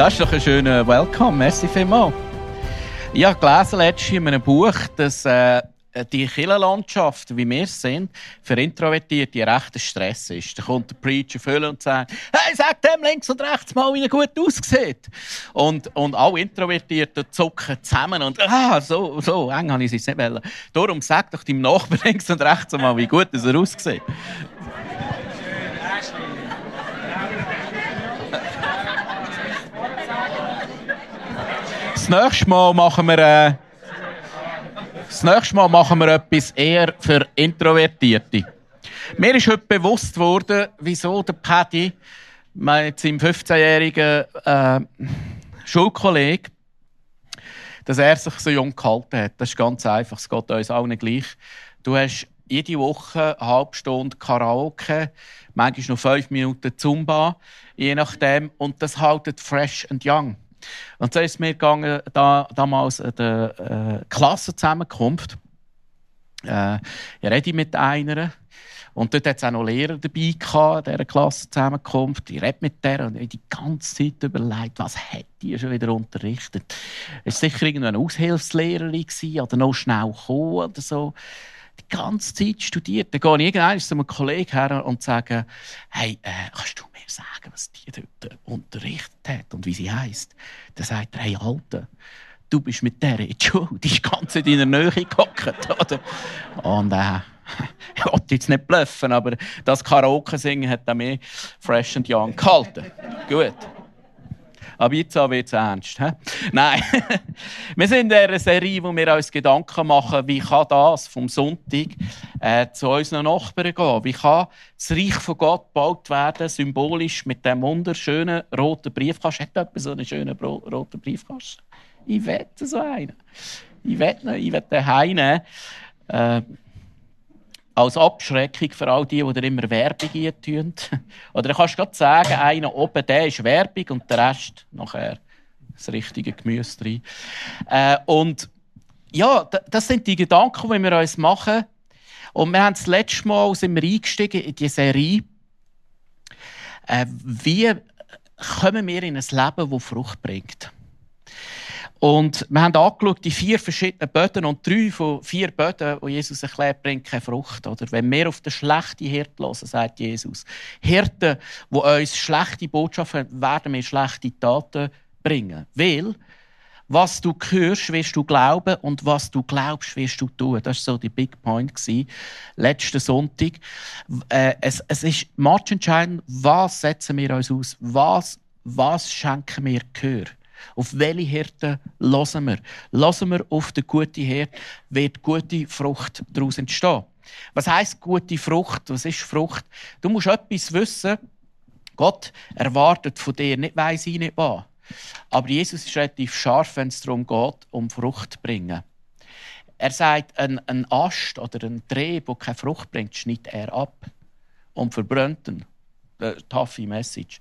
Das ist doch ein schöner Welcome. Merci vielmals. Ich habe gelesen letztens in einem Buch, dass äh, die Killerlandschaft, wie wir es sind, für Introvertierte rechter Stress ist. Da kommt der Preacher füllen und sagt, hey, sag dem links und rechts mal, wie er gut aussieht. Und, und alle Introvertierten zucken zusammen und, ah, so, so eng habe ich es nicht wollen. Darum sag doch deinem Nachbarn links und rechts mal, wie gut er aussieht. Das nächste Mal machen wir, äh, das nächste Mal machen wir etwas eher für Introvertierte. Mir ist heute bewusst worden, wieso der Paddy, mein seinem 15-jährigen äh, Schulkollege, dass er sich so jung gehalten hat. Das ist ganz einfach. Es geht uns allen gleich. Du hast jede Woche eine halbe Stunde Karaoke, manchmal noch fünf Minuten Zumba, je nachdem. Und das haltet fresh and young. Und so ist es mir gegangen, da, damals an der äh, Klassenzusammenkunft. Äh, ich rede mit einer. Und dort hat es auch noch Lehrer dabei gehabt, dieser Klassenzusammenkunft. Ich rede mit der und ich die ganze Zeit überlegt, was hätte die schon wieder unterrichtet. Es war sicher irgendeine Aushilfslehrerin oder noch schnell gekommen oder so die ganze Zeit studiert. Dann gehe ich irgendwann zu einem Kollegen her und sage, hey, äh, kannst du sagen, was die dort unterrichtet hat und wie sie heisst? Dann sagt er, hey, Alter, du bist mit der in die Schule, die ist ganz in deiner Nähe gehockt, oder? Und äh, ich wollte jetzt nicht bluffen, aber das Karaoke-Singen hat mir fresh and young gehalten. Gut. Aber jetzt wird es ernst. He? Nein, wir sind in dieser Serie, wo wir uns Gedanken machen, wie kann das vom Sonntag äh, zu unseren Nachbarn gehen? Wie kann das Reich von Gott gebaut werden, symbolisch mit dem wunderschönen roten Briefkasten? Hat jemand so einen schönen roten Briefkasten? Ich wette so einen. Ich wette, ich wette heimnehmen. Äh, als Abschreckung für all die, die dir immer Werbung tun. Oder du kannst gerade sagen, einer oben, der ist Werbung und der Rest nachher das richtige Gemüse drin. Äh, und ja, das sind die Gedanken, die wir uns machen. Und wir haben das letzte Mal sind wir eingestiegen in die Serie. Äh, wie kommen wir in ein Leben, das Frucht bringt? Und wir haben angeschaut, die vier verschiedenen Böden und drei von vier Böden, die Jesus erklärt, bringen keine Frucht. Oder wenn wir auf den schlechten Hirt hören, sagt Jesus. Hirten, die uns schlechte Botschaften haben, werden wir schlechte Taten bringen. Weil, was du hörst, wirst du glauben und was du glaubst, wirst du tun. Das war so die Big Point letzten Sonntag. Äh, es, es ist entscheidend, was setzen wir uns aus? Was, was schenken wir Gehör? Auf welche Hirte hören wir? Hören wir auf den guten Hirt, wird gute Frucht daraus entstehen. Was heißt gute Frucht? Was ist Frucht? Du musst etwas wissen. Gott erwartet von dir nicht weiss ich nicht was. Aber Jesus ist relativ scharf, wenn es darum geht, um Frucht zu bringen. Er sagt, ein, ein Ast oder ein Dreh, der keine Frucht bringt, schneidet er ab und verbrennt ihn äh, taffe Message.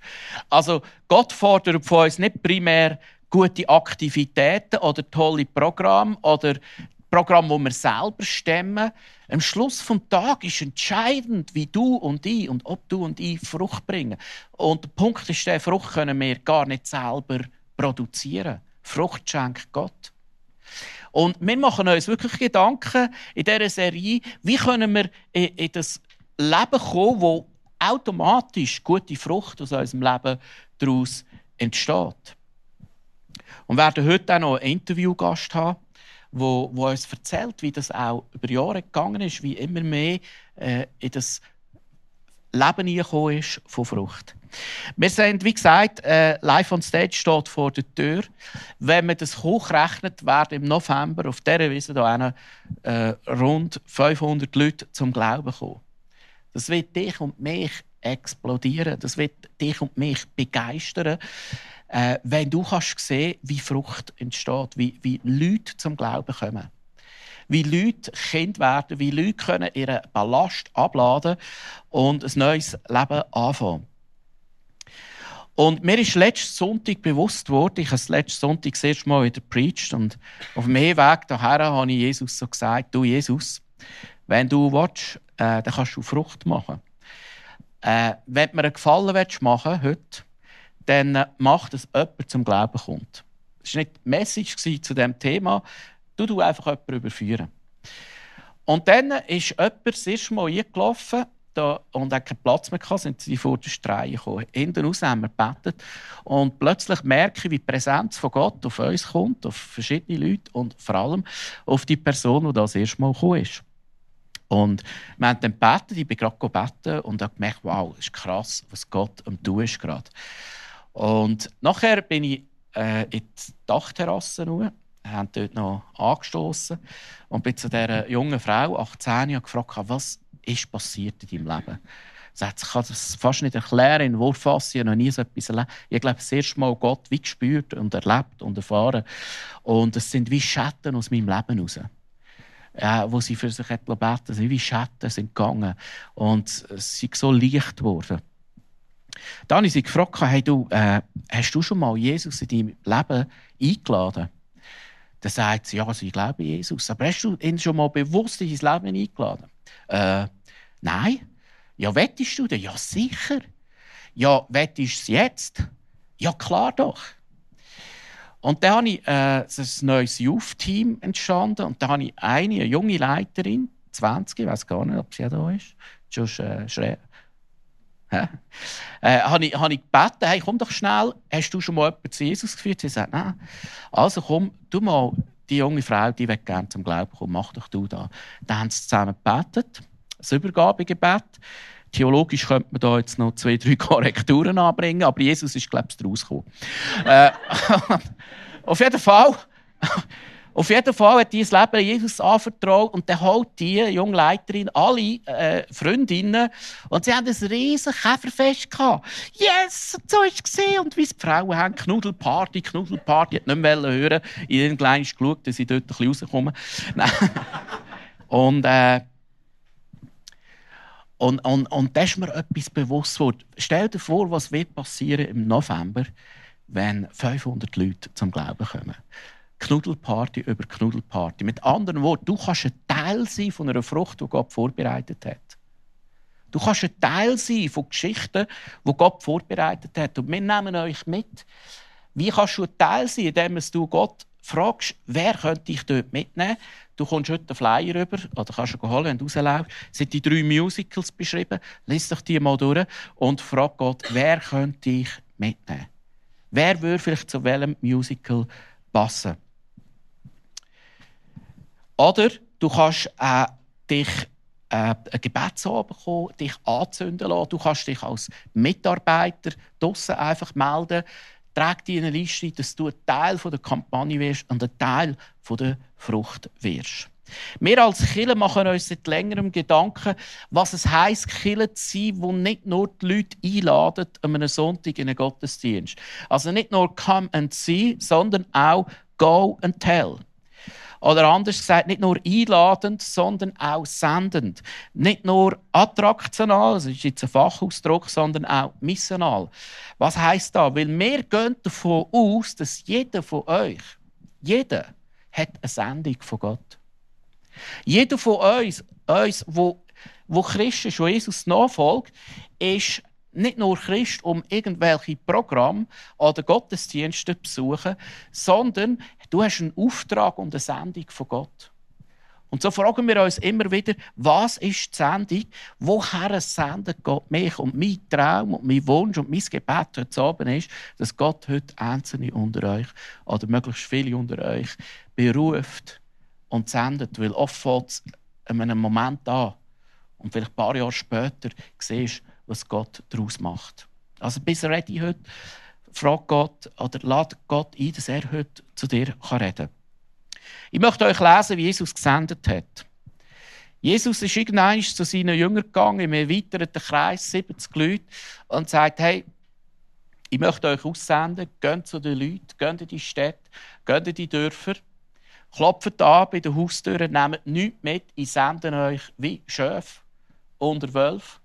Also Gott fordert von uns nicht primär gute Aktivitäten oder tolle Programme oder Programme, wo wir selber stemmen. Am Schluss vom Tag ist entscheidend, wie du und ich und ob du und ich Frucht bringen. Und der Punkt ist, der Frucht können wir gar nicht selber produzieren. Frucht schenkt Gott. Und wir machen uns wirklich Gedanken in dieser Serie, wie können wir in das Leben kommen, wo automatisch gute Frucht aus unserem Leben daraus entsteht. Und wir werden heute auch noch einen Interviewgast haben, wo, wo uns erzählt, wie das auch über Jahre gegangen ist, wie immer mehr äh, in das Leben hineingekommen ist von Frucht. Wir sind, wie gesagt, äh, live on stage steht vor der Tür. Wenn man das hochrechnet, werden im November auf dieser Wiese hier äh, rund 500 Leute zum Glauben kommen. Das wird dich und mich explodieren. Das wird dich und mich begeistern, äh, wenn du kannst sehen, wie Frucht entsteht, wie, wie Leute zum Glauben kommen wie Leute Kind werden, wie Leute können ihren Ballast abladen und ein neues Leben anfangen. Und mir ist letzten Sonntag bewusst worden, ich habe letzten Sonntag das erste Mal wieder preached und auf dem Weg daher habe ich Jesus so gesagt, du Jesus, wenn du willst, äh, dann kannst du Frucht machen. Äh, wenn mir einen Gefallen willst machen heute, dann äh, mach, dass jemand zum Glauben kommt. Das war nicht die Message zu diesem Thema, Du du einfach jemanden überführen. Und dann ist jemand das erste Mal eingelaufen da, und hat keinen Platz mehr gehabt, sind sie vor der Streie gekommen. Hinten raus haben wir gebetet. Und plötzlich merke ich, wie die Präsenz von Gott auf uns kommt, auf verschiedene Leute und vor allem auf die Person, die das erste Mal gekommen ist. Und wir haben dann gebetet, ich bin gerade gebeten und habe gemerkt, wow, ist krass, was Gott am tun ist gerade. Und nachher bin ich äh, in die Dachterrasse haben dort noch angestoßen und bin zu dieser jungen Frau, 18 Jahre, gefragt, was ist passiert in deinem Leben? Sagt, ich kann das fast nicht erklären in Wortfassung. Ich noch nie so etwas erlebt. Ich glaube, das erste Mal Gott wie gespürt und erlebt und erfahren. Und es sind wie Schatten aus meinem Leben raus. Ja, wo sie für sich beten, sind wie Schatten sind gegangen. Und ist so leicht geworden. Dann habe ich sie gefragt, hey, du, äh, hast du schon mal Jesus in deinem Leben eingeladen? Dann sagt sie, ja, also ich glaube Jesus. Aber hast du ihn schon mal bewusst in dein Leben eingeladen? Äh, nein. Ja, wettest du denn? Ja, sicher. Ja, wettest du es jetzt? Ja, klar doch. Und dann habe ich äh, ein neues Youth-Team entstanden und da habe ich eine, eine junge Leiterin, 20, ich weiß gar nicht, ob sie da ist, Josh äh, äh, habe, ich, habe ich gebeten, hey, komm doch schnell, hast du schon mal jemanden zu Jesus geführt? Sie sagt, nein. Also komm, du mal, die junge Frau, die will gerne zum Glauben kommen, mach doch du da. Dann haben sie zusammen gebetet, das Übergabegebet. Theologisch könnte man da jetzt noch zwei, drei Korrekturen anbringen, aber Jesus ist, glaube ich, rausgekommen. äh, auf jeden Fall auf jeden Fall hat die das Leben Jesus anvertraut und dann holt die junge Leiterin alle äh, Freundinnen und sie haben ein riesen Käferfest gehabt. Yes, so war es Und wie die Frauen haben, Knuddelparty, Knuddelparty, hat nicht mehr hören. Ich habe klein geschaut, dass sie dort ein bisschen rauskommen. und, äh, und, und, und da ist mir etwas bewusst geworden. Stell dir vor, was wird passieren im November, wenn 500 Leute zum Glauben kommen. Knuddelparty über Knuddelparty. Mit anderen Worten, du kannst ein Teil sein von einer Frucht, die Gott vorbereitet hat. Du kannst ein Teil sein von Geschichten, die Gott vorbereitet hat. Und wir nehmen euch mit. Wie kannst du ein Teil sein, indem du Gott fragst, wer könnte dich dort mitnehmen? Du kommst heute einen Flyer rüber, oder kannst du holen, wenn du rausläufst. Sind die drei Musicals beschrieben. Lies doch die mal durch und frag Gott, wer könnte dich mitnehmen? Wer würde vielleicht zu welchem Musical passen? Oder du kannst äh, dich äh, ein Gebetsabend bekommen, dich anzünden lassen. Du kannst dich als Mitarbeiter draussen einfach melden. Trag dir eine Liste, dass du ein Teil der Kampagne wirst und ein Teil der Frucht wirst. Wir als Killer machen uns seit längerem Gedanken, was es heisst, Killer zu sein, wo nicht nur die Leute einladen an einem Sonntag in einen Gottesdienst. Also nicht nur come and see, sondern auch go and tell. Oder anders gesagt, nicht nur einladend, sondern auch sendend. Nicht nur attraktional, das ist jetzt ein Fachausdruck, sondern auch missional. Was heißt da? Weil wir gehen davon aus, dass jeder von euch, jeder, hat eine Sendung von Gott. Jeder von uns, uns wo, wo Christ ist, Jesus nachfolgt, ist nicht nur Christ, um irgendwelche Programme oder Gottesdienste zu besuchen, sondern du hast einen Auftrag und eine Sendung von Gott. Und so fragen wir uns immer wieder, was ist die Sendung? Woher sendet Gott mich? Und mein Traum und mein Wunsch und mein Gebet heute Abend ist, dass Gott heute Einzelne unter euch oder möglichst viele unter euch beruft und sendet. Weil oft fällt es in einem Moment an und vielleicht ein paar Jahre später siehst was Gott daraus macht. Also bist du ready heute? Frag Gott oder lad Gott ein, dass er heute zu dir reden kann. Ich möchte euch lesen, wie Jesus gesendet hat. Jesus ist irgendwann zu seinen Jüngern gegangen, im erweiterten Kreis, 70 Leute, und sagt, hey, ich möchte euch aussenden, geht zu den Leuten, geht in die Städte, geht in die Dörfer, klopft an bei den Haustüren, nehmt nichts mit, ich sende euch wie Schöf unter Wölfe.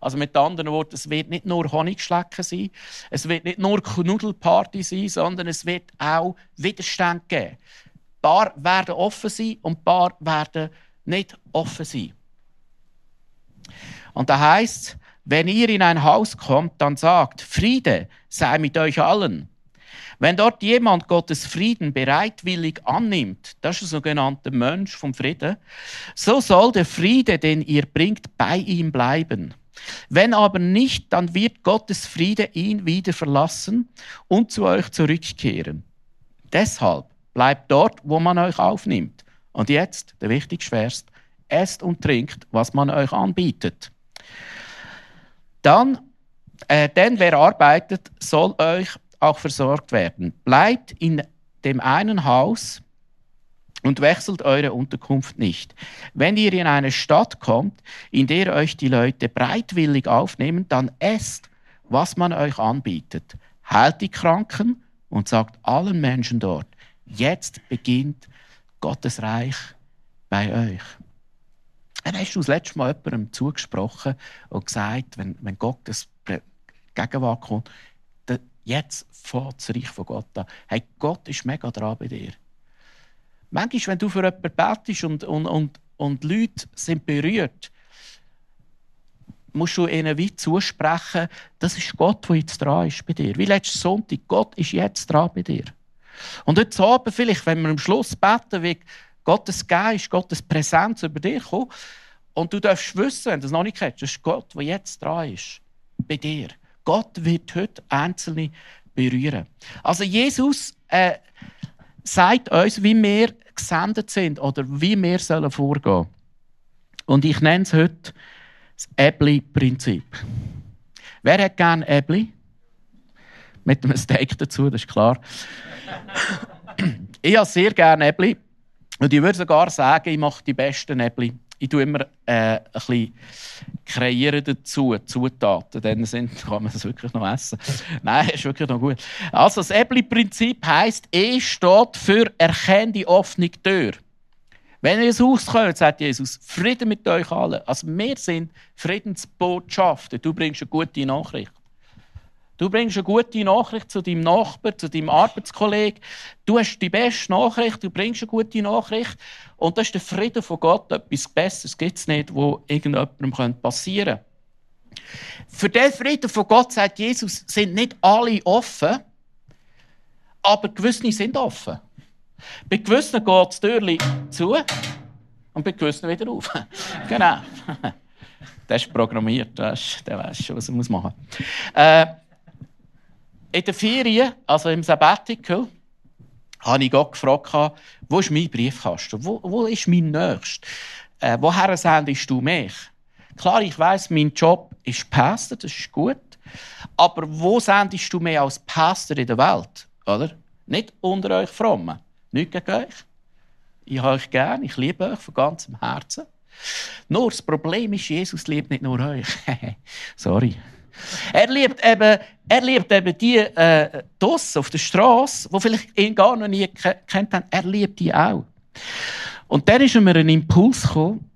Also mit anderen Worten, es wird nicht nur Honigschlecken sein, es wird nicht nur Knuddelparty sein, sondern es wird auch Widerstand geben. Ein paar werden offen sein und ein paar werden nicht offen sein. Und da heißt, wenn ihr in ein Haus kommt, dann sagt, Friede sei mit euch allen. Wenn dort jemand Gottes Frieden bereitwillig annimmt, das ist ein sogenannter Mönch vom Frieden, so soll der Friede, den ihr bringt, bei ihm bleiben. Wenn aber nicht, dann wird Gottes Friede ihn wieder verlassen und zu euch zurückkehren. Deshalb Bleibt dort, wo man euch aufnimmt. Und jetzt, der wichtigste Vers, esst und trinkt, was man euch anbietet. Dann, äh, denn wer arbeitet, soll euch auch versorgt werden. Bleibt in dem einen Haus und wechselt eure Unterkunft nicht. Wenn ihr in eine Stadt kommt, in der euch die Leute breitwillig aufnehmen, dann esst, was man euch anbietet. Heilt die Kranken und sagt allen Menschen dort, Jetzt beginnt Gottes Reich bei euch. Dann hast du das letzte Mal jemandem zugesprochen und gesagt, wenn, wenn Gottes Gegenwart kommt, jetzt fährt das Reich von Gott an. Hey, Gott ist mega dran bei dir. Manchmal, wenn du für jemanden betest und, und, und, und Leute sind berührt, musst du ihnen wie zusprechen, das ist Gott, der jetzt dran ist bei dir. Wie letzten Sonntag, Gott ist jetzt dran bei dir. Und heute Abend vielleicht, wenn wir am Schluss beten, wie Gottes Geist, Gottes Präsenz über dich kommt, und du darfst wissen, wenn du es noch nicht kennst, das ist Gott, der jetzt dran ist, bei dir. Gott wird heute Einzelne berühren. Also Jesus äh, sagt uns, wie wir gesendet sind oder wie wir sollen vorgehen. Und ich nenne es heute das Äbli-Prinzip. Wer hat gerne Äbli? Mit einem Steak dazu, das ist klar ich habe sehr gerne Äppli. Und ich würde sogar sagen, ich mache die besten Äppli. Ich tue immer äh, ein bisschen kreieren dazu, Zutaten. Dann sind, kann man das wirklich noch essen. Nein, ist wirklich noch gut. Also, das Äppli-Prinzip heisst, E steht für erkenne die offene Tür. Wenn ihr ins Haus kommt, sagt Jesus, Frieden mit euch allen. Also, wir sind Friedensbotschafter. Du bringst eine gute Nachricht. Du bringst eine gute Nachricht zu deinem Nachbarn, zu deinem Arbeitskollegen. Du hast die beste Nachricht, du bringst eine gute Nachricht. Und das ist der Frieden von Gott. Etwas Besseres gibt es nicht, wo irgendjemandem passieren könnte. Für den Frieden von Gott, sagt Jesus, sind nicht alle offen, aber gewisse sind offen. Bei gewissen geht das Türchen zu und bei gewissen wieder auf. genau. Das ist programmiert, der weiß schon, was er machen muss. Äh, in der Ferien, also im Sabbatical, habe ich Gott gefragt, wo ist mein Briefkasten? Wo, wo ist mein Nächster? Äh, woher sendest du mich? Klar, ich weiß, mein Job ist Pastor, das ist gut. Aber wo sendest du mich als Pastor in der Welt? Oder? Nicht unter euch Frommen. Nicht gegen euch. Ich habe euch gern, ich liebe euch von ganzem Herzen. Nur das Problem ist, Jesus liebt nicht nur euch. Sorry. Er liebt eben, er liebt eben die äh, Doss auf der Straße, die vielleicht ihn gar noch nie kennt haben. Er liebt die auch. Und dann ist mir ein Impuls gekommen,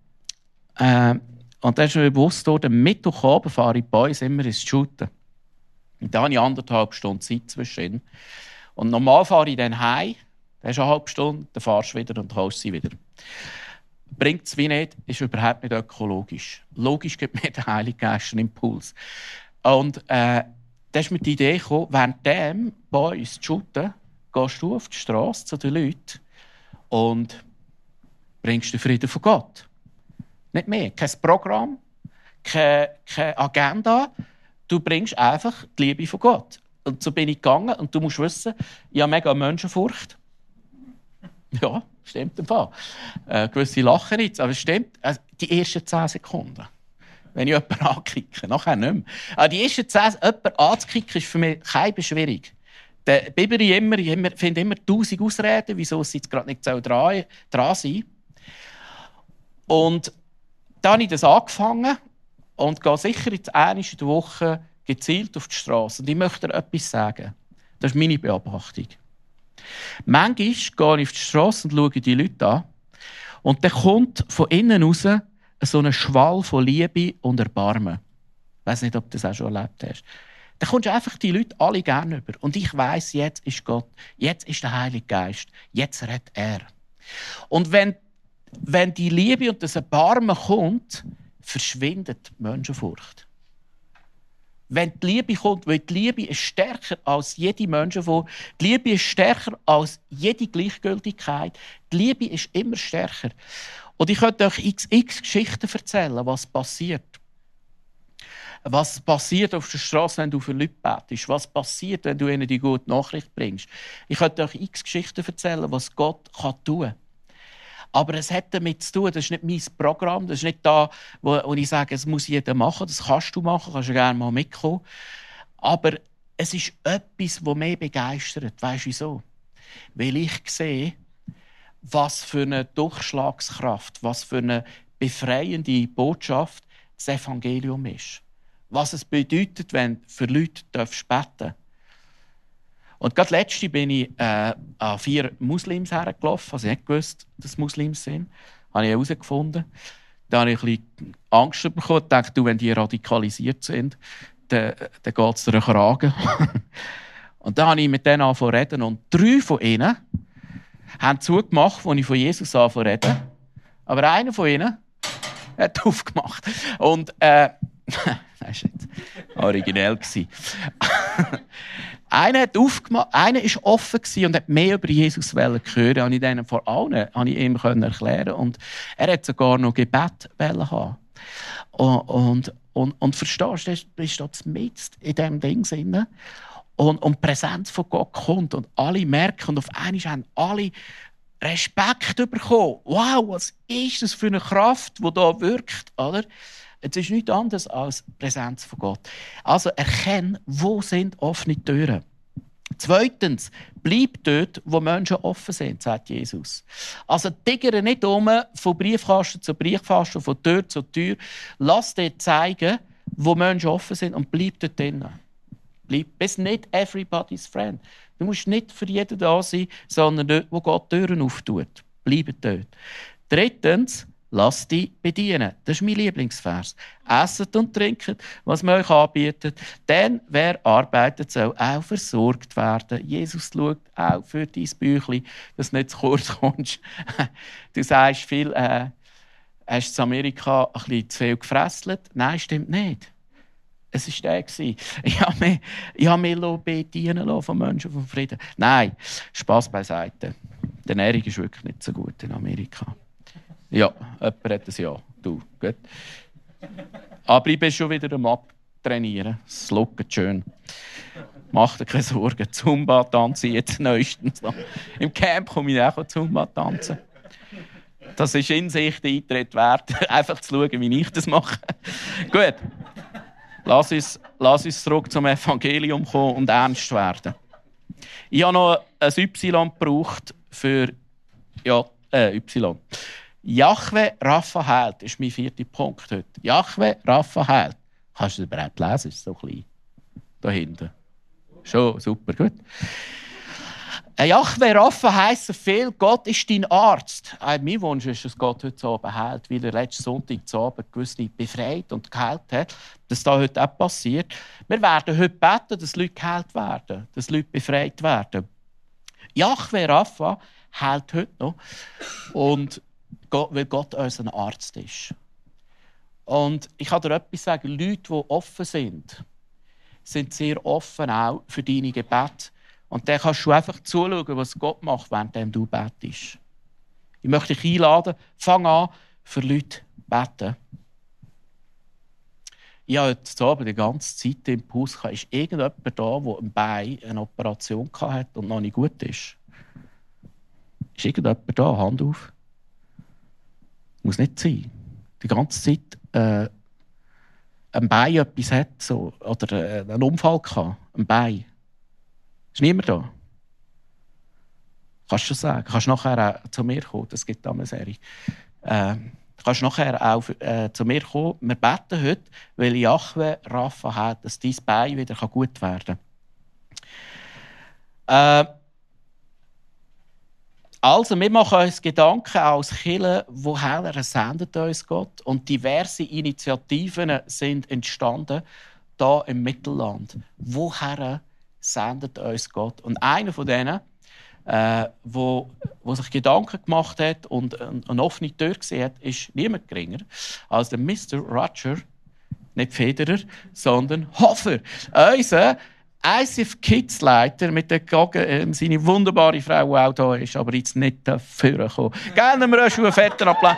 äh, und dann ist mir bewusst worden, Mittwochabend fahre ich bei uns immer ins Shooten. Und da habe ich anderthalb Stunden Zeit zwischen. Und normal fahre ich dann heim, dann du eine halbe Stunde, dann fahrst du wieder und holst sie wieder. Bringt es wie nicht, ist überhaupt nicht ökologisch. Logisch gibt mir der Heilige Geist einen Impuls. Und äh, da ist mir die Idee gekommen, während dem bei uns shooten, gehst du auf die Straße zu den Leuten und bringst den Frieden von Gott. Nicht mehr. Kein Programm, keine, keine Agenda. Du bringst einfach die Liebe von Gott. Und so bin ich gegangen. Und du musst wissen, ich habe mega Menschenfurcht. Ja, stimmt im Fall. Äh, gewisse lachen jetzt, aber es stimmt. Also, die ersten zehn Sekunden. Wenn ich jemanden ankicke, nachher nicht mehr. Aber die ersten zehn, jemanden anzukicken, ist für mich keine schwierig. Der Biberi immer, ich finde immer tausend Ausreden, wieso sie jetzt gerade nicht dran, dran sein Und dann habe ich das angefangen und gehe sicher jetzt der Woche gezielt auf die Straße. Und ich möchte dir etwas sagen. Das ist meine Beobachtung. Manchmal gehe ich auf die Straße und schaue die Leute an. Und dann kommt von innen raus so ein Schwall von Liebe und Erbarmen. Ich weiß nicht, ob du das auch schon erlebt hast. Dann kommst du einfach die Leute alle gerne über. Und ich weiß, jetzt ist Gott, jetzt ist der Heilige Geist, jetzt redet er. Und wenn, wenn die Liebe und das Erbarmen kommt, verschwindet die Menschenfurcht. Wenn die Liebe kommt, weil die Liebe ist stärker als jede Menschenfurcht. Die Liebe ist stärker als jede Gleichgültigkeit. Die Liebe ist immer stärker. Und ich könnte euch x, Geschichten erzählen, was passiert. Was passiert auf der Straße, wenn du für Leute betest? Was passiert, wenn du ihnen die gute Nachricht bringst? Ich könnte euch x Geschichten erzählen, was Gott tun kann. Aber es hat damit zu tun, das ist nicht mein Programm, das ist nicht da, wo, wo ich sage, es muss jeder machen, das kannst du machen, kannst du gerne mal mitkommen. Aber es ist etwas, das mich begeistert. Weißt du wieso? Weil ich sehe, was für eine Durchschlagskraft, was für eine befreiende Botschaft das Evangelium ist was es bedeutet, wenn für Leute beten darfst. Und gerade letzte bin ich äh, an vier Muslims hergelaufen, also ich nicht gewusst, dass Muslims sind. Habe ich herausgefunden. Da habe ich ein bisschen Angst bekommen und dachte, du, wenn die radikalisiert sind, dann, dann geht es dir Kragen. und dann habe ich mit denen angefangen reden und drei von ihnen haben zugemacht, als ich von Jesus angefangen reden. Aber einer von ihnen hat aufgemacht. Und äh, das war originell. Einer, hat aufgemacht, einer ist offen und hat mehr über Jesus hören können. Habe ich denen vor allen habe ich ihm erklären Und er hat sogar noch Gebet haben. Und, und, und, und verstehst du, bist du mit in diesem Ding drin. Und, und die Präsenz von Gott kommt und alle merken und auf einmal haben alle Respekt bekommen. Wow, was ist das für eine Kraft, die da wirkt, oder? Es ist nichts anderes als die Präsenz von Gott. Also erkenne, wo sind offene Türen. Zweitens, bleib dort, wo Menschen offen sind, sagt Jesus. Also tigere nicht um von Briefkasten zu Briefkasten, von Tür zu Tür. Lass dir zeigen, wo Menschen offen sind und bleib dort drinnen. Bleib. Bist nicht everybody's friend. Du musst nicht für jeden da sein, sondern dort, wo Gott Türen auftut. Bleib dort. Drittens, Lasst dich bedienen. Das ist mein Lieblingsvers. Esset und trinket, was man euch anbietet. Denn wer arbeitet, soll auch versorgt werden. Jesus schaut auch für dein Büchlein, dass du nicht zu kurz kommst. Du sagst viel, äh, hast du in Amerika ein bisschen zu viel gefresselt? Nein, stimmt nicht. Es war der. Ich habe mich, ich mich bedienen von Menschen vom Frieden. Nein, Spass beiseite. Die Ernährung ist wirklich nicht so gut in Amerika. Ja, jemand hat es ja. Du, gut. Aber ich bin schon wieder am Abtrainieren. Es lookt schön. Mach dir keine Sorgen. Zumba tanzen jetzt neuestens. Im Camp komme ich auch Zumba tanzen. Das ist in sich der Eintritt wert. Einfach zu schauen, wie ich das mache. Gut. Lass uns, lass uns zurück zum Evangelium kommen und ernst werden. Ich habe noch ein Y gebraucht für ja, äh, Y. Jahwe Rapha heilt, ist mein vierter Punkt heute. Jahwe Rapha heilt. Kannst du das überhaupt lesen? Ist so klein. Da hinten. Schon, super, gut. Jahwe Rapha heisst viel, Gott ist dein Arzt. Mein Wunsch ist, dass Gott heute Abend heilt, weil er letzten Sonntag zu Abend gewisse befreit und geheilt hat. Dass das heute auch passiert. Wir werden heute beten, dass Leute geheilt werden, dass Leute befreit werden. Jahwe Rapha heilt heute noch. Und weil Gott unser Arzt ist. Und ich kann dir etwas sagen, Leute, die offen sind, sind sehr offen auch für deine Gebete. Und dann kannst du einfach zuschauen, was Gott macht, während du betest. Ich möchte dich einladen, fang an, für Leute beten. Ich habe heute Abend die ganze Zeit im Puls gehabt, ist irgendjemand da, der ein Bein eine Operation hat und noch nicht gut ist? Ist irgendjemand da? Hand auf. Muss nicht sein. Die ganze Zeit äh, ein Bein etwas hat so, oder äh, einen Unfall gehabt. Ein Bein. Ist niemand da? Kannst du sagen? Kannst nachher auch zu mir kommen? Das gibt eine Serie. Äh, kannst nachher auch äh, zu mir kommen. Wir beten heute, weil Jahwe Rafa hat, dass dein Bein wieder gut werden kann. Äh, also, wir machen uns Gedanken als Killer, woher sendet uns Gott? Und diverse Initiativen sind entstanden da im Mittelland. Woher sendet uns Gott? Und einer von denen, äh, wo, wo sich Gedanken gemacht hat und eine offene Tür gesehen hat, ist niemand geringer als der Mr. Roger, nicht Federer, sondern Hofer. Unser ICF Kids Leiter mit der Gage, äh, seine wunderbare Frau, die auch da ist, aber jetzt nicht dafür gekommen. Gerne wir einen fetten Applaus.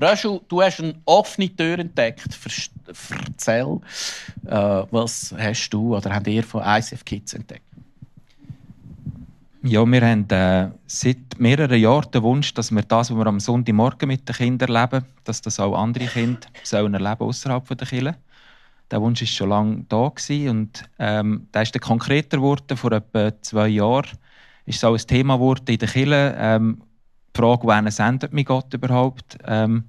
Röschel, du hast eine offene Tür entdeckt. Erzähl, äh, was hast du oder habt ihr von ICF Kids entdeckt? Ja, wir haben äh, seit mehreren Jahren den Wunsch, dass wir das, was wir am Sonntagmorgen mit den Kindern erleben, dass das auch andere Kinder sollen erleben außerhalb der Kirche. Der Wunsch ist schon lange da gewesen und ähm, der ist dann konkreter geworden. Vor etwa zwei Jahren ist es auch ein Thema geworden in der Kirche. Ähm, die Frage, wen sendet mich Gott überhaupt? Ähm,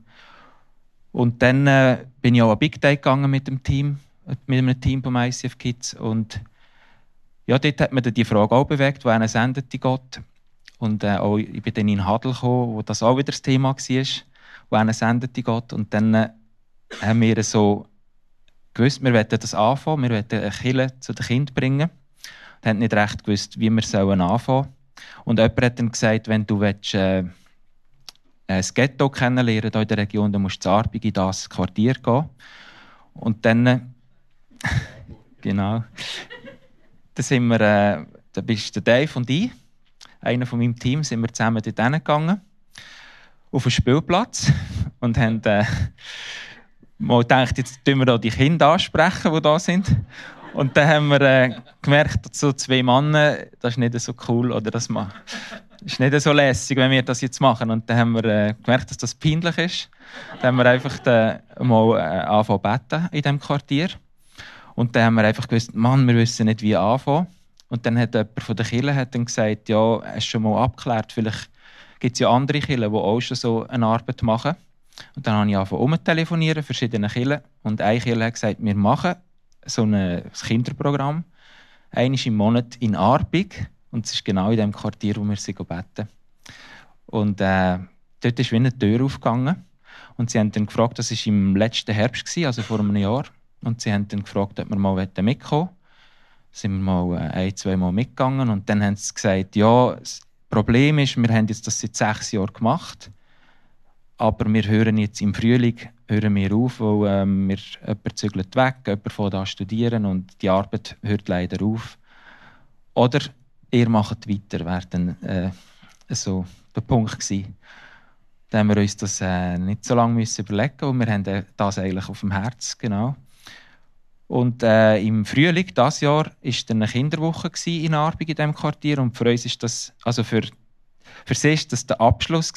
und dann äh, bin ich auch an Big Day gegangen mit dem Team, mit einem Team vom ICF Kids und ja, dort hat man dann die Frage auch bewegt, wohin sendet die Gott? Und äh, auch, ich bin dann in Hadel gekommen, wo das auch wieder das Thema war, wohin sendet die Gott? Und dann äh, haben wir so gewusst, wir wollen das anfangen, wir wollen eine Kille zu den Kindern bringen. Wir haben nicht recht gewusst, wie wir sollen anfangen Und jemand hat dann gesagt, wenn du willst, äh, das Ghetto kennenlernen in der Region, dann musst du zu Arbig in das Quartier gehen. Und dann... Genau. Dann sind wir, äh, da bist der Dave und ich, einer von meinem Team, sind wir zusammen dort gegangen auf den Spielplatz und haben äh, mal gedacht, jetzt tun wir da die Kinder ansprechen, die da sind. Und dann haben wir äh, gemerkt, dass so zwei Männer, das ist nicht so cool oder das ist nicht so lässig, wenn wir das jetzt machen. Und dann haben wir äh, gemerkt, dass das peinlich ist. Dann haben wir einfach dann mal äh, angefangen beten in diesem Quartier. Und dann haben wir einfach gewusst, Mann, wir wissen nicht, wie anfangen. Und dann hat jemand von der Kirche hat dann gesagt, ja, hast schon mal abgeklärt, vielleicht gibt es ja andere Kirchen, die auch schon so eine Arbeit machen. Und dann habe ich angefangen umzutelefonieren, verschiedene Kirchen. Und eine Kirche hat gesagt, wir machen so ein Kinderprogramm, einmal im Monat in Arbig. Und es ist genau in dem Quartier, wo wir sie beten. Und äh, dort ist wie eine Tür aufgegangen. Und sie haben dann gefragt, das war im letzten Herbst, also vor einem Jahr. Und sie haben dann gefragt, ob wir mal mitkommen wollen. Sind wir mal äh, ein, zwei Mal mitgegangen und dann haben sie gesagt, ja, das Problem ist, wir haben jetzt das seit sechs Jahren gemacht, aber wir hören jetzt im Frühling hören wir auf, weil ähm, wir, jemand zügelt weg, jemand von da studieren und die Arbeit hört leider auf. Oder ihr macht weiter, wäre dann äh, so der Punkt gewesen. Dann haben wir uns das äh, nicht so lange müssen überlegen und wir haben das eigentlich auf dem Herz, genau. Und äh, im Frühling dieses Jahr war eine Kinderwoche in Arbig in diesem Quartier. Und für uns ist das, also für, für sie ist das der Abschluss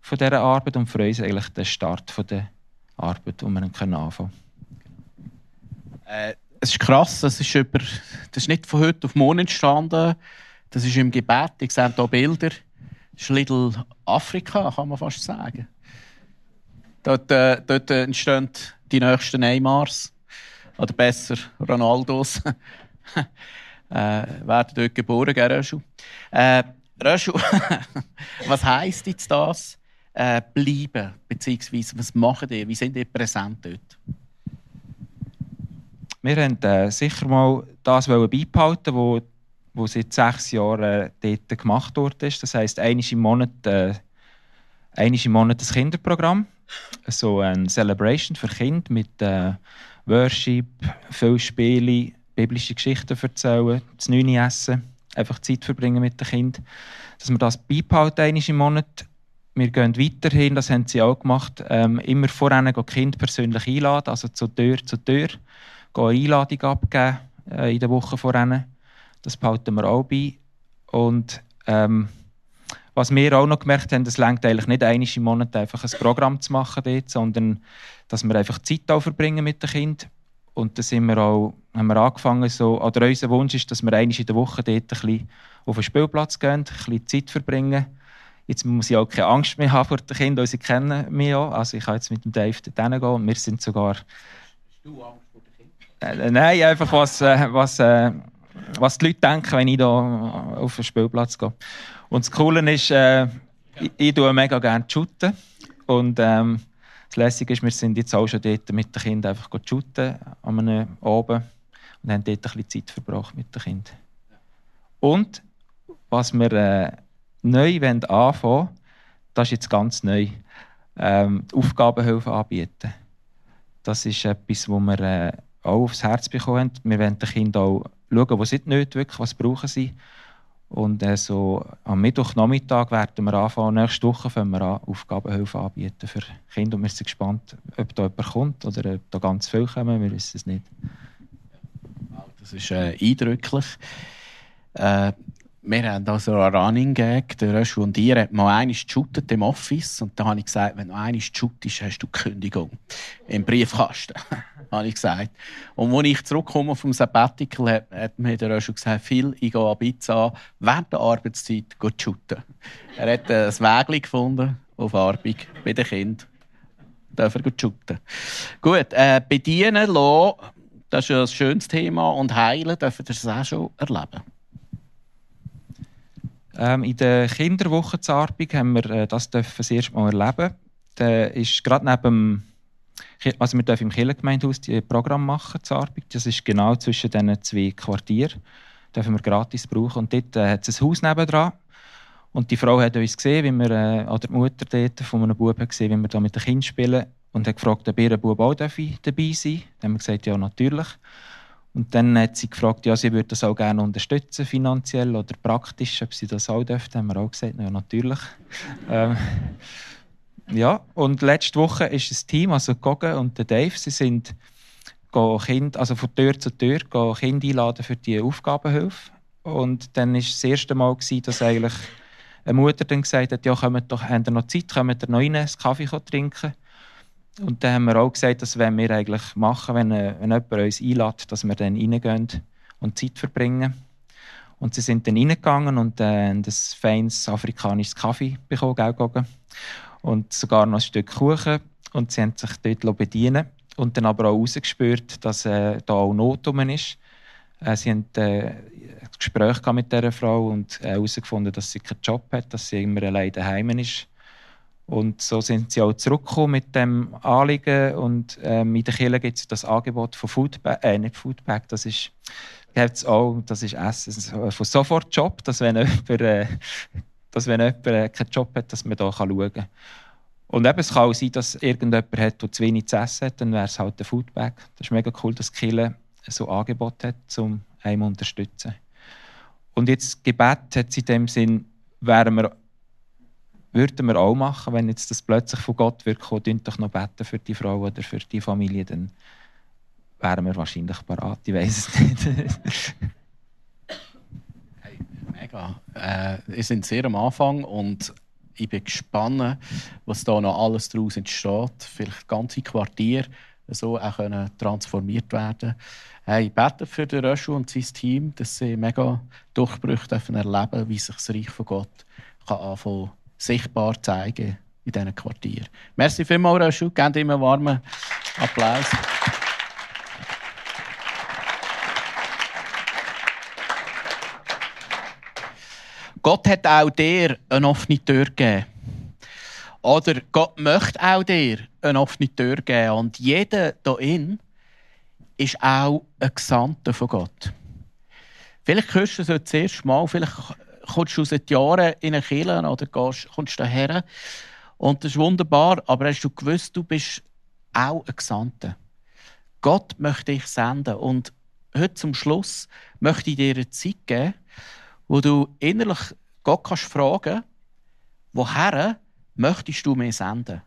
von dieser Arbeit und für uns eigentlich der Start von der Arbeit, die wir anfangen können. Äh, es ist krass, das ist, über, das ist nicht von heute auf morgen entstanden. Das ist im Gebet. Ich sehe hier Bilder. Das ist Little Afrika, kann man fast sagen. Dort, äh, dort entstehen die nächsten Neymars oder besser Ronaldos, äh, werden dort geboren, gell, Röschel? Äh, Röschel, was heisst jetzt das, äh, bleiben, beziehungsweise was machen die, wie sind die präsent dort? Wir haben äh, sicher mal das beibehalten, wo, wo seit sechs Jahren äh, dort gemacht wurde. Das heisst, einmal im Monat, äh, einmal im Monat das Kinderprogramm, so eine Celebration für Kinder mit äh, Worship, viele Spiele, biblische Geschichten erzählen, das Neune essen, einfach Zeit verbringen mit den Kindern. Dass wir das beibehalten einmal im Monat. Wir gehen weiterhin, das haben sie auch gemacht, ähm, immer voran die Kinder persönlich einladen, also zur Tür zu Tür, gehen eine Einladung abgeben äh, in der Woche voran. Das behalten wir auch bei. Und ähm, was wir auch noch gemerkt haben, es längt eigentlich nicht einmal im Monat einfach ein Programm zu machen dort, sondern dass wir einfach Zeit auch verbringen mit den Kindern. Und da sind wir auch, haben wir angefangen, so, oder unser Wunsch ist, dass wir einmal in der Woche dort ein bisschen auf den Spielplatz gehen, ein bisschen Zeit verbringen. Jetzt muss ich auch keine Angst mehr haben vor den Kindern, sie kennen mich auch. Also ich kann jetzt mit dem Dave dort gehen und wir sind sogar... Hast du Angst vor den Kindern? Äh, nein, einfach was, äh, was, äh, was die Leute denken, wenn ich da auf den Spielplatz gehe. Und das Coole ist, äh, ich, ich mega gerne shooten. Und ähm, das Lässige ist, wir sind jetzt auch schon dort mit den Kindern einfach shooten, an einem Abend. Und haben dort ein bisschen Zeit verbracht mit den Kindern. Und was wir äh, neu wollen anfangen das ist jetzt ganz neu, ähm, Aufgabenhilfe anbieten. Das ist etwas, wo wir äh, auch aufs Herz bekommen. Wir wollen den Kindern auch schauen, was sie nicht wirklich, was brauchen sie. Und äh, am Mittwochnachmittag werden wir anfangen, nächste Woche fangen wir an, Aufgabenhilfe anbieten für Kinder. Und wir sind gespannt, ob da jemand kommt oder ob da ganz viele kommen, wir wissen es nicht. Das ist äh, eindrücklich. Äh, wir haben da so einen Running Gag, der Röschel und ihr habt mal einmal geshootet im Office und da habe ich gesagt, wenn du einmal shootest, hast du Kündigung im Briefkasten, habe ich gesagt. Und als ich zurückkomme vom Sabbatical, hat, hat mir der Röschel gesagt, Phil, ich gehe an Pizza während der Arbeitszeit shooten. Er hat ein Wägli gefunden auf Arbeit bei den Kindern. Dürfen shooten. Gut, äh, bedienen lassen, das ist ein schönes Thema und heilen dürfen das auch schon erleben. Ähm, in der Kinderwoche zur Arbeit haben wir äh, das dürfen das erste Mal erleben. Da ist gerade neben also wir dürfen im Kirchengemeindehaus ein Programm machen zur Arbeit. Das ist genau zwischen diesen zwei Quartieren. Das dürfen wir gratis brauchen. Und dort äh, hat es ein Haus nebendran. Und die Frau hat uns gesehen, wie wir, äh, oder die Mutter dort von einem Buben gesehen, wie wir da mit den Kindern spielen. Und hat gefragt, ob ihr Bub auch dabei sein darf. Dann haben wir gesagt, ja, natürlich. Und dann hat sie gefragt, ja, sie würde das auch gerne unterstützen, finanziell oder praktisch, ob sie das auch dürfte. Haben wir auch gesagt, ja, natürlich. ähm, ja, und letzte Woche ist ein Team, also Goge und der Dave, sie sind kind, also von Tür zu Tür Kinder einladen für die Aufgabenhilfe. Und dann war das erste Mal, gewesen, dass eigentlich eine Mutter dann gesagt hat, ja, kommt doch, habt ihr noch Zeit, kommt ihr noch rein, einen Kaffee trinken. Und dann haben wir auch gesagt, das wollen wir eigentlich machen, wenn, äh, wenn jemand uns einlädt, dass wir dann reingehen und Zeit verbringen. Und sie sind dann reingegangen und äh, ein feines afrikanisches Kaffee bekommen, gell, Und sogar noch ein Stück Kuchen. Und sie haben sich dort bedienen Und dann aber auch herausgespürt, dass äh, da auch Not rum ist. Äh, sie haben äh, ein Gespräch mit dieser Frau und herausgefunden, dass sie keinen Job hat, dass sie immer allein daheim ist und so sind sie auch zurückgekommen mit dem Anliegen. Und ähm, in der Kirche gibt es das Angebot von Foodpack, äh, nicht Foodpack, das ist, gibt's auch, das ist Essen von Sofortjob, dass wenn jemand, äh, dass wenn jemand äh, keinen Job hat, dass man da schauen kann. Und eben, es kann auch sein, dass irgendjemand hat, der zu wenig zu essen hat, dann wäre es halt der Foodbag. Das ist mega cool, dass Kirche so ein Angebot hat, um einen zu unterstützen. Und jetzt Gebet hat in dem Sinn, wir würden wir auch machen, wenn jetzt das plötzlich von Gott wird kommen, doch noch beten für die Frau oder für die Familie, dann wären wir wahrscheinlich parat. Ich weiß es nicht. mega. Äh, wir sind sehr am Anfang und ich bin gespannt, was da noch alles daraus entsteht. Vielleicht ganze Quartier so auch können transformiert werden. Hey, ich bete für den Röschel und sein Team, dass sie mega Durchbrüche erleben dürfen, wie sich das Reich von Gott kann anfangen sichtbar zeigen in diesen Quartieren. Merci vielmals, Röschel. Gebt ihm einen warmen Applaus. Gott hat auch dir eine offene Tür gegeben. Oder Gott möchte auch dir eine offene Tür geben. Und jeder hier in ist auch ein Gesandter von Gott. Vielleicht hörst du es das erste Mal, vielleicht kommst du seit Jahren in eine Kirche oder gehst, kommst daher. Und das ist wunderbar, aber hast du gewusst, du bist auch ein Gesandter. Gott möchte dich senden. Und heute zum Schluss möchte ich dir eine Zeit geben, wo du innerlich Gott kannst fragen, woher möchtest du mir senden?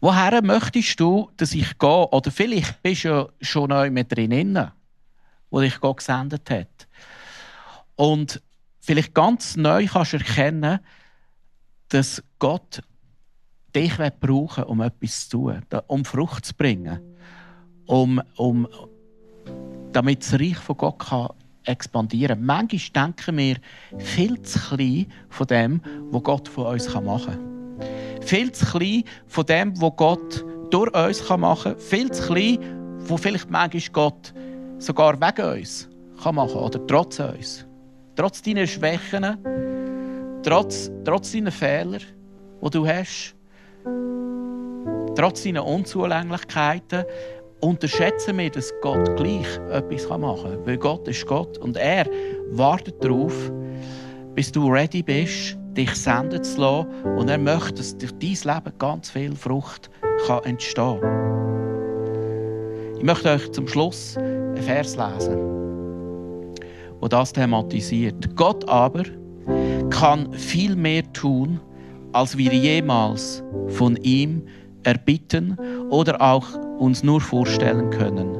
Woher möchtest du, dass ich gehe? Oder vielleicht bist du ja schon neu mit drin, wo dich Gott gesendet hat. Und vielleicht ganz neu kannst du erkennen, dass Gott dich brauchen um etwas zu tun, um Frucht zu bringen, um, um, damit das Reich von Gott kann expandieren. Manchmal denken wir viel zu klein von dem, was Gott von uns machen kann. Viel zu klein von dem, was Gott durch uns machen kann. Viel zu klein, wo vielleicht manchmal Gott sogar wegen uns kann machen oder trotz uns. Trotz deiner Schwächen, trotz, trotz deiner Fehler, die du hast, trotz deiner Unzulänglichkeiten, unterschätzen wir, dass Gott gleich etwas machen kann. Weil Gott ist Gott und er wartet darauf, bis du ready bist, dich senden zu lassen. Und er möchte, dass durch dein Leben ganz viel Frucht kann entstehen kann. Ich möchte euch zum Schluss einen Vers lesen, der das thematisiert. Gott aber kann viel mehr tun, als wir jemals von ihm erbitten oder auch uns nur vorstellen können.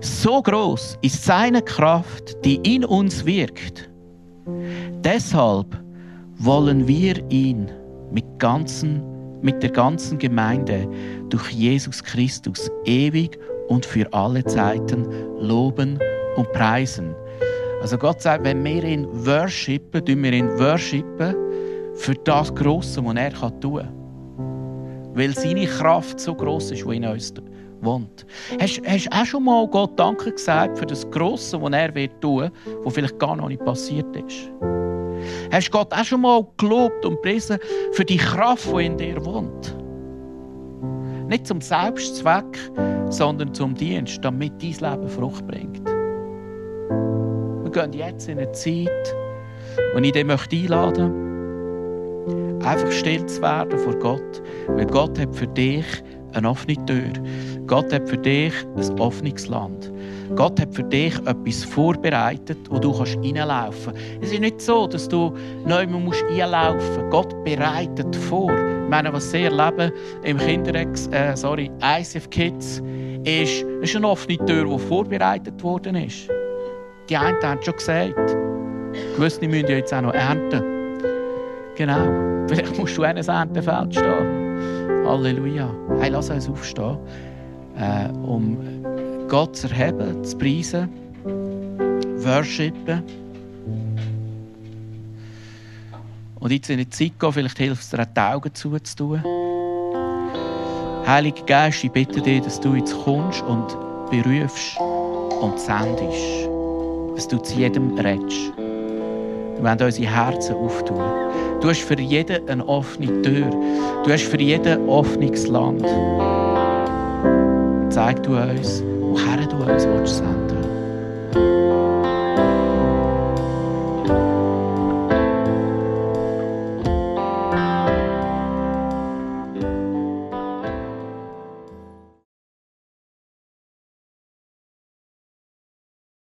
So groß ist seine Kraft, die in uns wirkt. Deshalb wollen wir ihn mit, ganzen, mit der ganzen Gemeinde durch Jesus Christus ewig und für alle Zeiten loben und preisen. Also Gott sagt, wenn wir ihn worshipen, tun wir ihn worshipen für das Grosse, was er tun kann. Weil seine Kraft so groß ist, die in uns wohnt. Hast du auch schon mal Gott Danke gesagt für das Grosse, was er wird tun wird, was vielleicht gar noch nicht passiert ist? Hast du Gott auch schon mal gelobt und gepriesen für die Kraft, die in dir wohnt? Nicht zum Selbstzweck, sondern zum Dienst, damit dein Leben Frucht bringt. Wir gehen jetzt in eine Zeit, wo ich dich einladen möchte, einfach still zu werden vor Gott. Weil Gott hat für dich eine offene Tür. Gott hat für dich ein offenes Land. Gott hat für dich etwas vorbereitet, wo du reinlaufen kannst. Es ist nicht so, dass du neu musst einlaufen musst. Gott bereitet vor. Ich meine, was sie erleben im Kinderex, äh, sorry, ICF Kids, ist, ist eine offene Tür, die vorbereitet worden ist. Die einen haben schon gesagt, gewisse müssen jetzt auch noch ernten. Genau. Vielleicht musst du an einem Erntefeld stehen. Halleluja. Hey, lass uns aufstehen, äh, um Gott zu erheben, zu preisen, worshipen. Und jetzt in die Zeit gehen, vielleicht hilft es dir, die Augen zuzutun. Heiliger Geist, ich bitte dich, dass du jetzt kommst und berufst und sendest. Dass du zu jedem redest. Wir wollen unsere Herzen auftun. Du hast für jeden eine offene Tür. Du hast für jeden ein offenes Land. Zeig du uns, woher du uns senden willst.